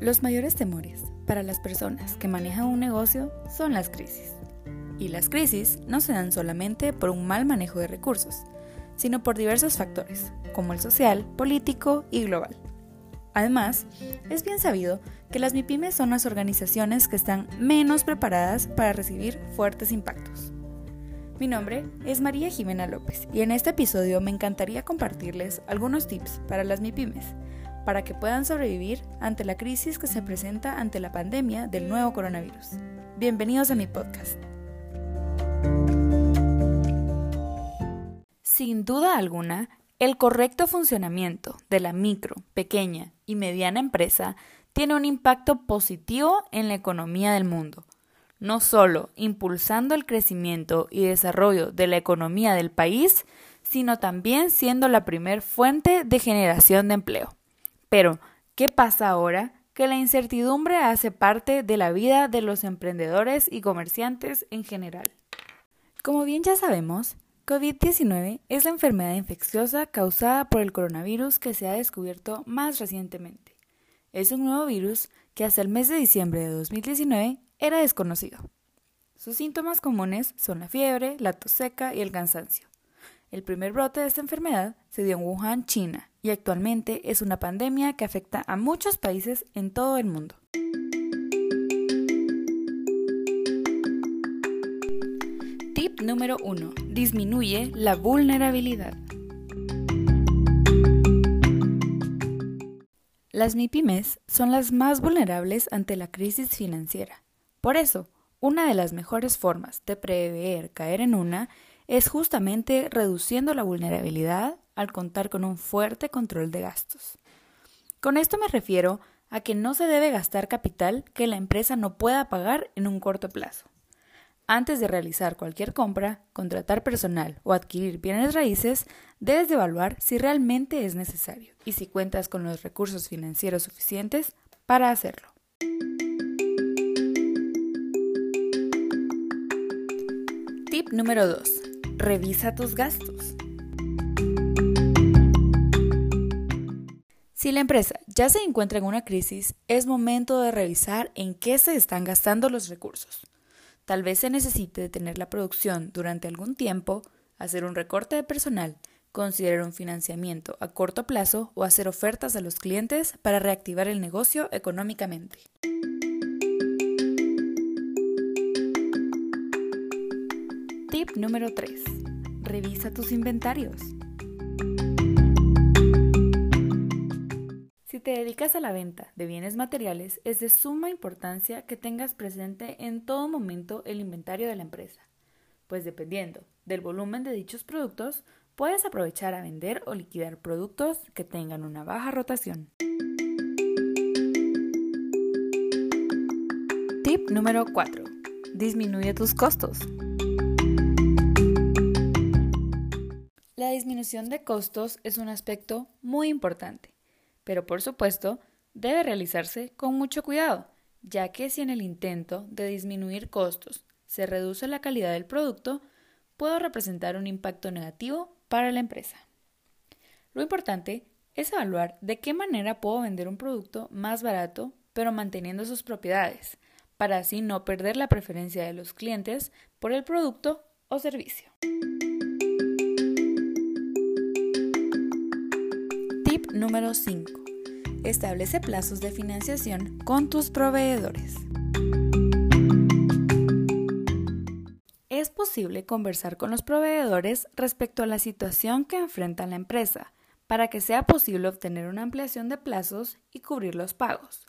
Los mayores temores para las personas que manejan un negocio son las crisis. Y las crisis no se dan solamente por un mal manejo de recursos, sino por diversos factores, como el social, político y global. Además, es bien sabido que las MIPIMES son las organizaciones que están menos preparadas para recibir fuertes impactos. Mi nombre es María Jimena López y en este episodio me encantaría compartirles algunos tips para las MIPIMES para que puedan sobrevivir ante la crisis que se presenta ante la pandemia del nuevo coronavirus. Bienvenidos a mi podcast. Sin duda alguna, el correcto funcionamiento de la micro, pequeña y mediana empresa tiene un impacto positivo en la economía del mundo, no solo impulsando el crecimiento y desarrollo de la economía del país, sino también siendo la primer fuente de generación de empleo. Pero, ¿qué pasa ahora? Que la incertidumbre hace parte de la vida de los emprendedores y comerciantes en general. Como bien ya sabemos, COVID-19 es la enfermedad infecciosa causada por el coronavirus que se ha descubierto más recientemente. Es un nuevo virus que hasta el mes de diciembre de 2019 era desconocido. Sus síntomas comunes son la fiebre, la tos seca y el cansancio. El primer brote de esta enfermedad se dio en Wuhan, China, y actualmente es una pandemia que afecta a muchos países en todo el mundo. Tip número 1. Disminuye la vulnerabilidad. Las MIPIMES son las más vulnerables ante la crisis financiera. Por eso, una de las mejores formas de prever caer en una es justamente reduciendo la vulnerabilidad al contar con un fuerte control de gastos. Con esto me refiero a que no se debe gastar capital que la empresa no pueda pagar en un corto plazo. Antes de realizar cualquier compra, contratar personal o adquirir bienes raíces, debes de evaluar si realmente es necesario y si cuentas con los recursos financieros suficientes para hacerlo. Tip número 2. Revisa tus gastos. Si la empresa ya se encuentra en una crisis, es momento de revisar en qué se están gastando los recursos. Tal vez se necesite detener la producción durante algún tiempo, hacer un recorte de personal, considerar un financiamiento a corto plazo o hacer ofertas a los clientes para reactivar el negocio económicamente. Tip número 3. Revisa tus inventarios. Si te dedicas a la venta de bienes materiales, es de suma importancia que tengas presente en todo momento el inventario de la empresa, pues dependiendo del volumen de dichos productos, puedes aprovechar a vender o liquidar productos que tengan una baja rotación. Tip número 4. Disminuye tus costos. La disminución de costos es un aspecto muy importante, pero por supuesto debe realizarse con mucho cuidado, ya que si en el intento de disminuir costos se reduce la calidad del producto, puede representar un impacto negativo para la empresa. Lo importante es evaluar de qué manera puedo vender un producto más barato, pero manteniendo sus propiedades, para así no perder la preferencia de los clientes por el producto o servicio. Número 5. Establece plazos de financiación con tus proveedores. Es posible conversar con los proveedores respecto a la situación que enfrenta la empresa para que sea posible obtener una ampliación de plazos y cubrir los pagos.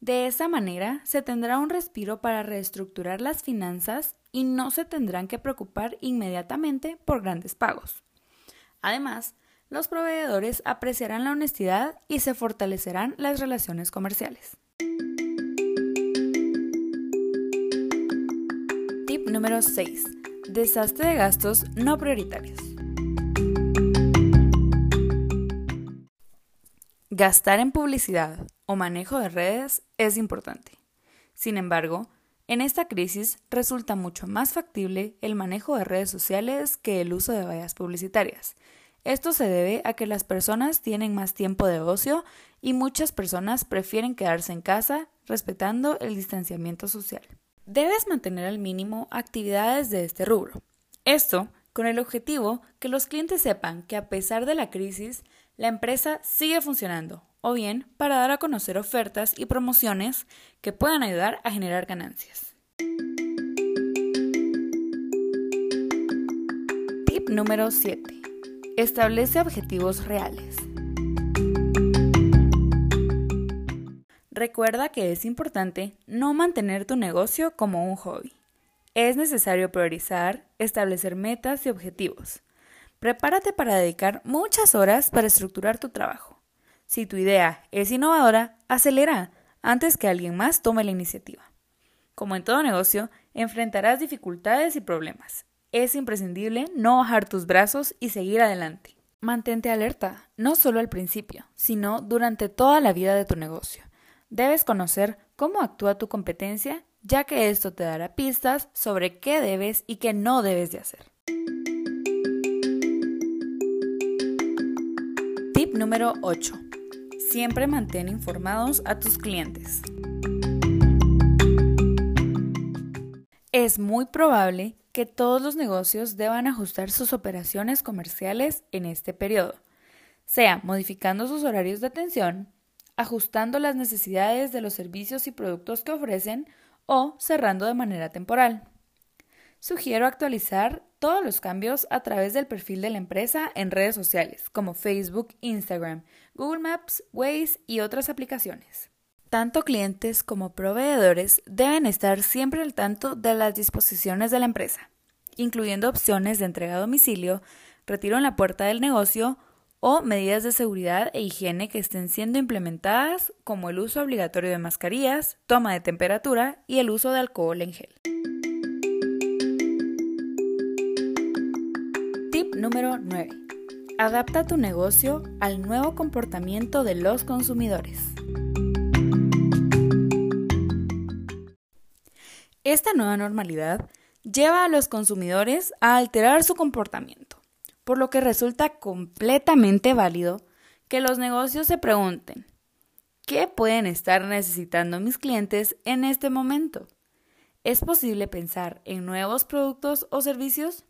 De esa manera se tendrá un respiro para reestructurar las finanzas y no se tendrán que preocupar inmediatamente por grandes pagos. Además, los proveedores apreciarán la honestidad y se fortalecerán las relaciones comerciales. Tip número 6. Desastre de gastos no prioritarios. Gastar en publicidad o manejo de redes es importante. Sin embargo, en esta crisis resulta mucho más factible el manejo de redes sociales que el uso de vallas publicitarias, Esto se debe a que las personas tienen más tiempo de ocio y muchas personas prefieren quedarse en casa respetando el distanciamiento social. Debes mantener al mínimo actividades de este rubro. Esto con el objetivo que los clientes sepan que a pesar de la crisis, la empresa sigue funcionando, o bien para dar a conocer ofertas y promociones que puedan ayudar a generar ganancias. Tip número 7. Establece objetivos reales. Recuerda que es importante no mantener tu negocio como un hobby. Es necesario priorizar, establecer metas y objetivos. Prepárate para dedicar muchas horas para estructurar tu trabajo. Si tu idea es innovadora, acelera antes que alguien más tome la iniciativa. Como en todo negocio, enfrentarás dificultades y problemas. Es imprescindible no bajar tus brazos y seguir adelante. Mantente alerta, no solo al principio, sino durante toda la vida de tu negocio. Debes conocer cómo actúa tu competencia, ya que esto te dará pistas sobre qué debes y qué no debes de hacer. Tip número 8. Siempre mantén informados a tus clientes. Es muy probable que todos los negocios deban ajustar sus operaciones comerciales en este periodo, sea modificando sus horarios de atención, ajustando las necesidades de los servicios y productos que ofrecen o cerrando de manera temporal. Sugiero actualizar todos los cambios a través del perfil de la empresa en redes sociales como Facebook, Instagram, Google Maps, Waze y otras aplicaciones. Tanto clientes como proveedores deben estar siempre al tanto de las disposiciones de la empresa, incluyendo opciones de entrega a domicilio, retiro en la puerta del negocio o medidas de seguridad e higiene que estén siendo implementadas como el uso obligatorio de mascarillas, toma de temperatura y el uso de alcohol en gel. Tip número 9. Adapta tu negocio al nuevo comportamiento de los consumidores. Esta nueva normalidad lleva a los consumidores a alterar su comportamiento por lo que resulta completamente válido que los negocios se pregunten, ¿qué pueden estar necesitando mis clientes en este momento? ¿Es posible pensar en nuevos productos o servicios?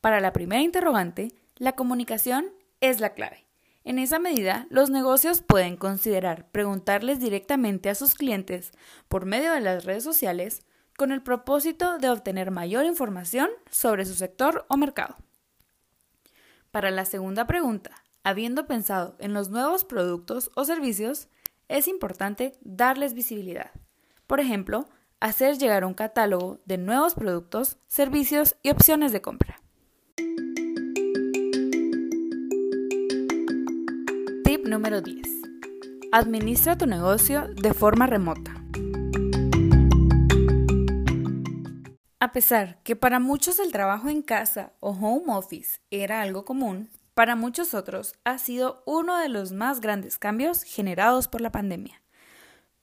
Para la primera interrogante, la comunicación es la clave. En esa medida, los negocios pueden considerar preguntarles directamente a sus clientes por medio de las redes sociales con el propósito de obtener mayor información sobre su sector o mercado. Para la segunda pregunta, habiendo pensado en los nuevos productos o servicios, es importante darles visibilidad. Por ejemplo, hacer llegar un catálogo de nuevos productos, servicios y opciones de compra. Tip número 10. Administra tu negocio de forma remota. A pesar que para muchos el trabajo en casa o home office era algo común, para muchos otros ha sido uno de los más grandes cambios generados por la pandemia.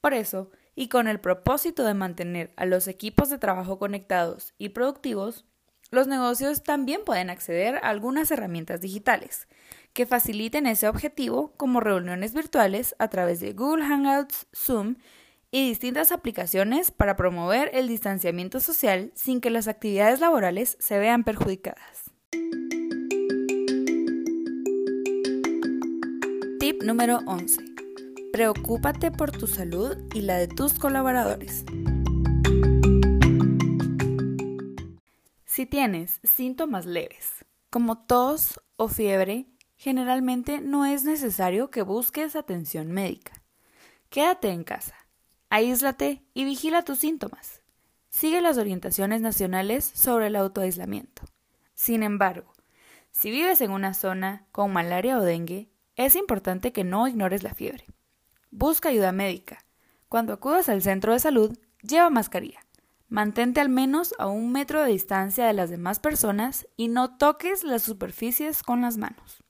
Por eso, y con el propósito de mantener a los equipos de trabajo conectados y productivos, los negocios también pueden acceder a algunas herramientas digitales que faciliten ese objetivo como reuniones virtuales a través de Google Hangouts, Zoom y distintas aplicaciones para promover el distanciamiento social sin que las actividades laborales se vean perjudicadas. Tip número 11. Preocúpate por tu salud y la de tus colaboradores. Si tienes síntomas leves, como tos o fiebre, generalmente no es necesario que busques atención médica. Quédate en casa Aíslate y vigila tus síntomas. Sigue las orientaciones nacionales sobre el autoaislamiento. Sin embargo, si vives en una zona con malaria o dengue, es importante que no ignores la fiebre. Busca ayuda médica. Cuando acudas al centro de salud, lleva mascarilla. Mantente al menos a un metro de distancia de las demás personas y no toques las superficies con las manos.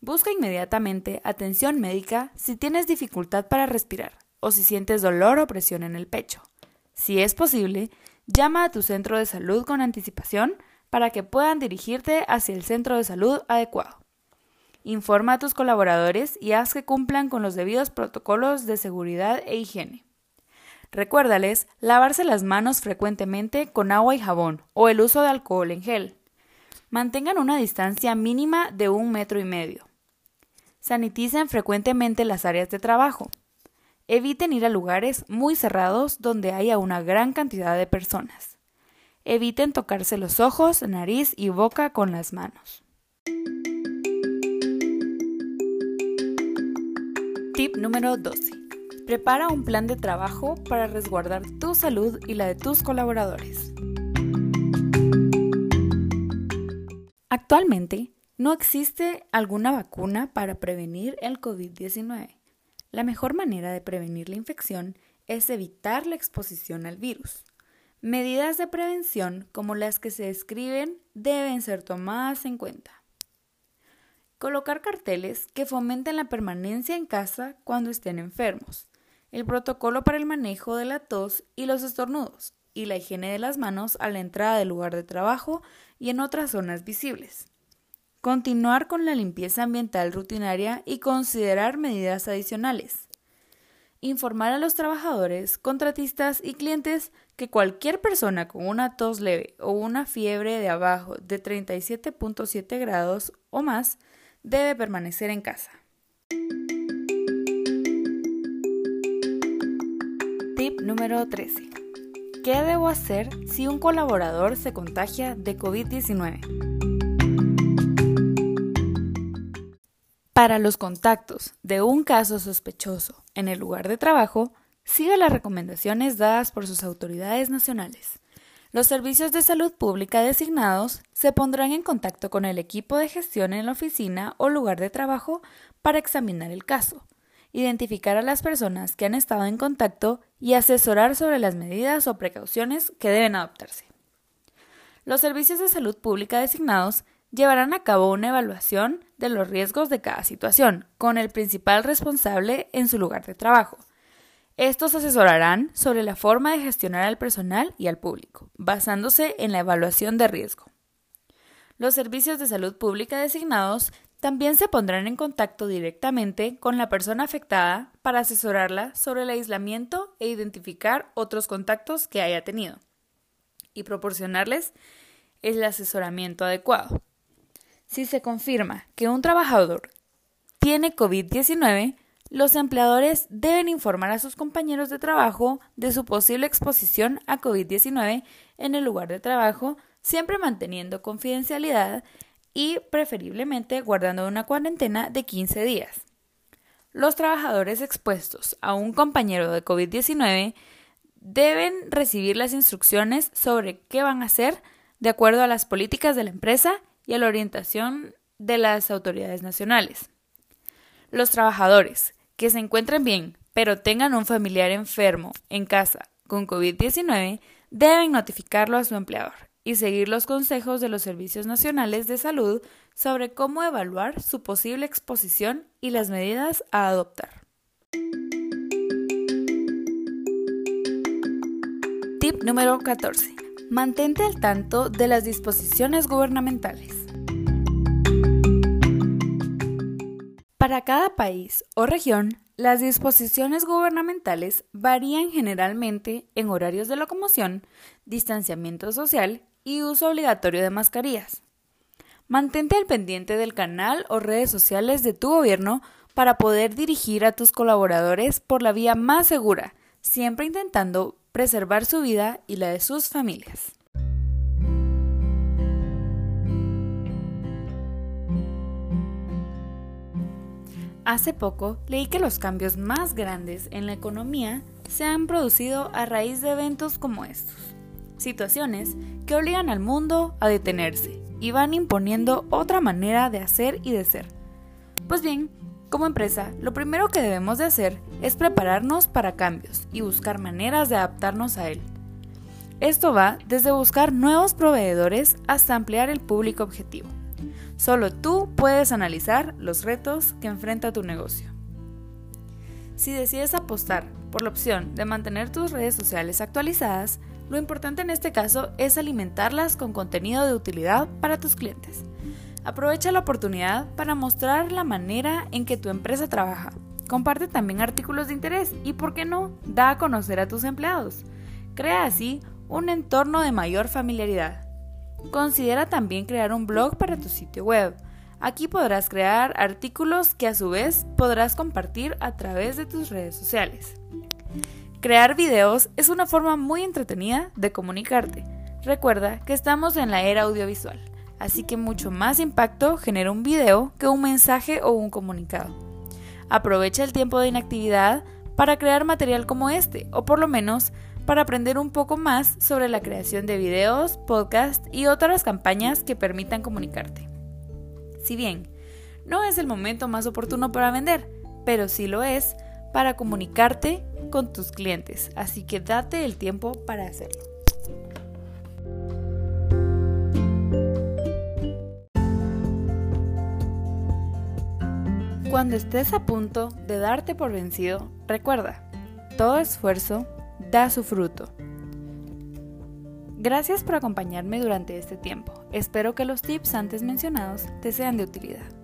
Busca inmediatamente atención médica si tienes dificultad para respirar o si sientes dolor o presión en el pecho. Si es posible, llama a tu centro de salud con anticipación para que puedan dirigirte hacia el centro de salud adecuado. Informa a tus colaboradores y haz que cumplan con los debidos protocolos de seguridad e higiene. Recuérdales lavarse las manos frecuentemente con agua y jabón o el uso de alcohol en gel. Mantengan una distancia mínima de un metro y medio. Saniticen frecuentemente las áreas de trabajo. Eviten ir a lugares muy cerrados donde haya una gran cantidad de personas. Eviten tocarse los ojos, nariz y boca con las manos. Tip número 12. Prepara un plan de trabajo para resguardar tu salud y la de tus colaboradores. Actualmente, no existe alguna vacuna para prevenir el COVID-19. La mejor manera de prevenir la infección es evitar la exposición al virus. Medidas de prevención como las que se describen deben ser tomadas en cuenta. Colocar carteles que fomenten la permanencia en casa cuando estén enfermos. El protocolo para el manejo de la tos y los estornudos. Y la higiene de las manos a la entrada del lugar de trabajo y en otras zonas visibles. Continuar con la limpieza ambiental rutinaria y considerar medidas adicionales. Informar a los trabajadores, contratistas y clientes que cualquier persona con una tos leve o una fiebre de abajo de 37.7 grados o más debe permanecer en casa. Tip número 13. ¿Qué debo hacer si un colaborador se contagia de COVID-19? Para los contactos de un caso sospechoso en el lugar de trabajo, siga las recomendaciones dadas por sus autoridades nacionales. Los servicios de salud pública designados se pondrán en contacto con el equipo de gestión en la oficina o lugar de trabajo para examinar el caso, identificar a las personas que han estado en contacto y asesorar sobre las medidas o precauciones que deben adoptarse. Los servicios de salud pública designados llevarán a cabo una evaluación de los riesgos de cada situación, con el principal responsable en su lugar de trabajo. Estos asesorarán sobre la forma de gestionar al personal y al público, basándose en la evaluación de riesgo. Los servicios de salud pública designados también se pondrán en contacto directamente con la persona afectada para asesorarla sobre el aislamiento e identificar otros contactos que haya tenido y proporcionarles el asesoramiento adecuado. Si se confirma que un trabajador tiene COVID-19, los empleadores deben informar a sus compañeros de trabajo de su posible exposición a COVID-19 en el lugar de trabajo, siempre manteniendo confidencialidad y preferiblemente guardando una cuarentena de 15 días. Los trabajadores expuestos a un compañero de COVID-19 deben recibir las instrucciones sobre qué van a hacer de acuerdo a las políticas de la empresa y a la orientación de las autoridades nacionales. Los trabajadores que se encuentren bien, pero tengan un familiar enfermo en casa con COVID-19, deben notificarlo a su empleador y seguir los consejos de los servicios nacionales de salud sobre cómo evaluar su posible exposición y las medidas a adoptar. Tip número 14. Mantente al tanto de las disposiciones gubernamentales. Para cada país o región, las disposiciones gubernamentales varían generalmente en horarios de locomoción, distanciamiento social y uso obligatorio de mascarillas. Mantente al pendiente del canal o redes sociales de tu gobierno para poder dirigir a tus colaboradores por la vía más segura, siempre intentando preservar su vida y la de sus familias. Hace poco leí que los cambios más grandes en la economía se han producido a raíz de eventos como estos, situaciones que obligan al mundo a detenerse y van imponiendo otra manera de hacer y de ser. Pues bien, como empresa, lo primero que debemos de hacer es prepararnos para cambios y buscar maneras de adaptarnos a él. Esto va desde buscar nuevos proveedores hasta ampliar el público objetivo. Solo tú puedes analizar los retos que enfrenta tu negocio. Si decides apostar por la opción de mantener tus redes sociales actualizadas, Lo importante en este caso es alimentarlas con contenido de utilidad para tus clientes. Aprovecha la oportunidad para mostrar la manera en que tu empresa trabaja. Comparte también artículos de interés y, por qué no, da a conocer a tus empleados. Crea así un entorno de mayor familiaridad. Considera también crear un blog para tu sitio web. Aquí podrás crear artículos que a su vez podrás compartir a través de tus redes sociales. Crear videos es una forma muy entretenida de comunicarte. Recuerda que estamos en la era audiovisual, así que mucho más impacto genera un video que un mensaje o un comunicado. Aprovecha el tiempo de inactividad para crear material como este, o por lo menos para aprender un poco más sobre la creación de videos, podcasts y otras campañas que permitan comunicarte. Si bien no es el momento más oportuno para vender, pero sí lo es para comunicarte con tus clientes, así que date el tiempo para hacerlo. Cuando estés a punto de darte por vencido, recuerda, todo esfuerzo da su fruto. Gracias por acompañarme durante este tiempo. Espero que los tips antes mencionados te sean de utilidad.